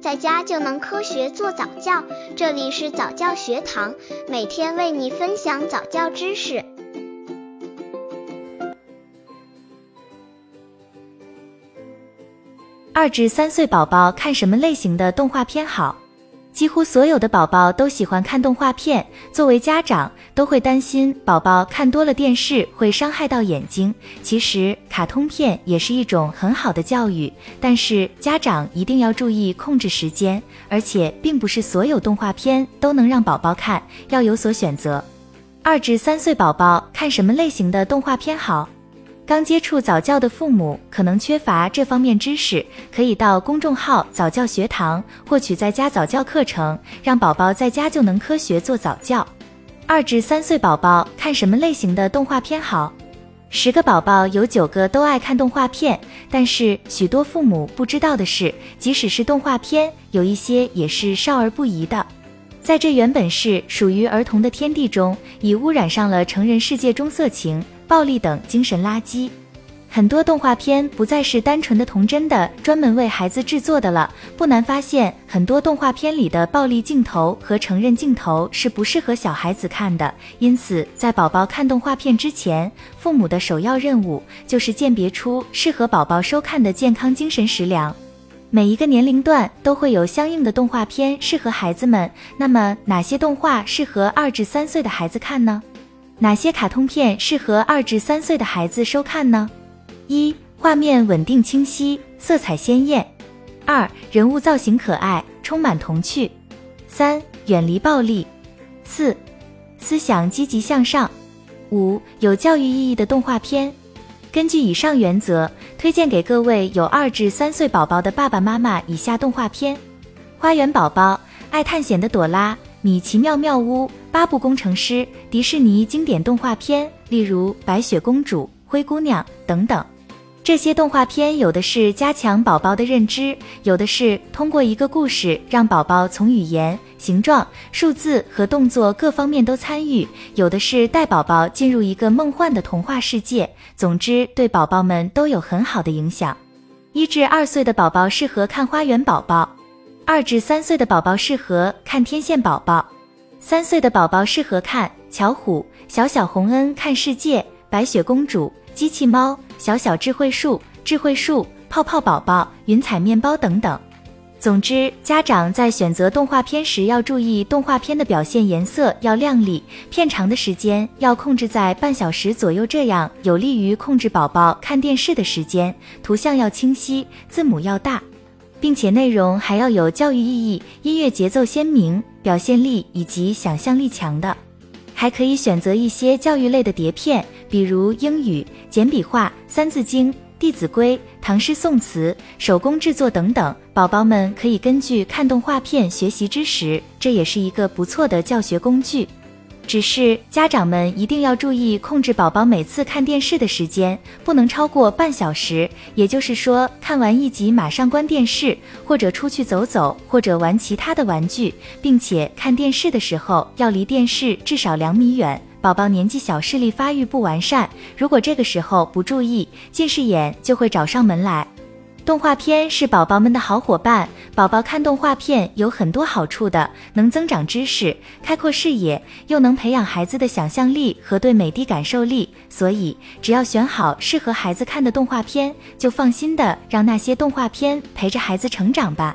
在家就能科学做早教。这里是早教学堂，每天为你分享早教知识。二至三岁宝宝看什么类型的动画片好？几乎所有的宝宝都喜欢看动画片，作为家长都会担心宝宝看多了电视会伤害到眼睛。其实卡通片也是一种很好的教育，但是家长一定要注意控制时间，而且并不是所有动画片都能让宝宝看，要有所选择。二至三岁宝宝看什么类型的动画片好？刚接触早教的父母可能缺乏这方面知识，可以到公众号早教学堂获取在家早教课程，让宝宝在家就能科学做早教。二至三岁宝宝看什么类型的动画片好？十个宝宝有九个都爱看动画片，但是许多父母不知道的是，即使是动画片，有一些也是少儿不宜的。在这原本是属于儿童的天地中，已污染上了成人世界中色情。暴力等精神垃圾，很多动画片不再是单纯的童真的，专门为孩子制作的了。不难发现，很多动画片里的暴力镜头和成人镜头是不适合小孩子看的。因此，在宝宝看动画片之前，父母的首要任务就是鉴别出适合宝宝收看的健康精神食粮。每一个年龄段都会有相应的动画片适合孩子们。那么，哪些动画适合二至三岁的孩子看呢？哪些卡通片适合二至三岁的孩子收看呢？一、画面稳定清晰，色彩鲜艳；二、人物造型可爱，充满童趣；三、远离暴力；四、思想积极向上；五、有教育意义的动画片。根据以上原则，推荐给各位有二至三岁宝宝的爸爸妈妈以下动画片：花园宝宝、爱探险的朵拉。米奇妙妙屋、八部工程师、迪士尼经典动画片，例如白雪公主、灰姑娘等等。这些动画片有的是加强宝宝的认知，有的是通过一个故事让宝宝从语言、形状、数字和动作各方面都参与，有的是带宝宝进入一个梦幻的童话世界。总之，对宝宝们都有很好的影响。一至二岁的宝宝适合看花园宝宝。二至三岁的宝宝适合看天线宝宝，三岁的宝宝适合看巧虎、小小红恩看世界、白雪公主、机器猫、小小智慧树、智慧树、泡泡宝宝、云彩面包等等。总之，家长在选择动画片时要注意动画片的表现颜色要亮丽，片长的时间要控制在半小时左右，这样有利于控制宝宝看电视的时间。图像要清晰，字母要大。并且内容还要有教育意义，音乐节奏鲜明，表现力以及想象力强的，还可以选择一些教育类的碟片，比如英语、简笔画、三字经、弟子规、唐诗宋词、手工制作等等。宝宝们可以根据看动画片学习知识，这也是一个不错的教学工具。只是家长们一定要注意控制宝宝每次看电视的时间，不能超过半小时。也就是说，看完一集马上关电视，或者出去走走，或者玩其他的玩具，并且看电视的时候要离电视至少两米远。宝宝年纪小，视力发育不完善，如果这个时候不注意，近视眼就会找上门来。动画片是宝宝们的好伙伴，宝宝看动画片有很多好处的，能增长知识、开阔视野，又能培养孩子的想象力和对美的感受力。所以，只要选好适合孩子看的动画片，就放心的让那些动画片陪着孩子成长吧。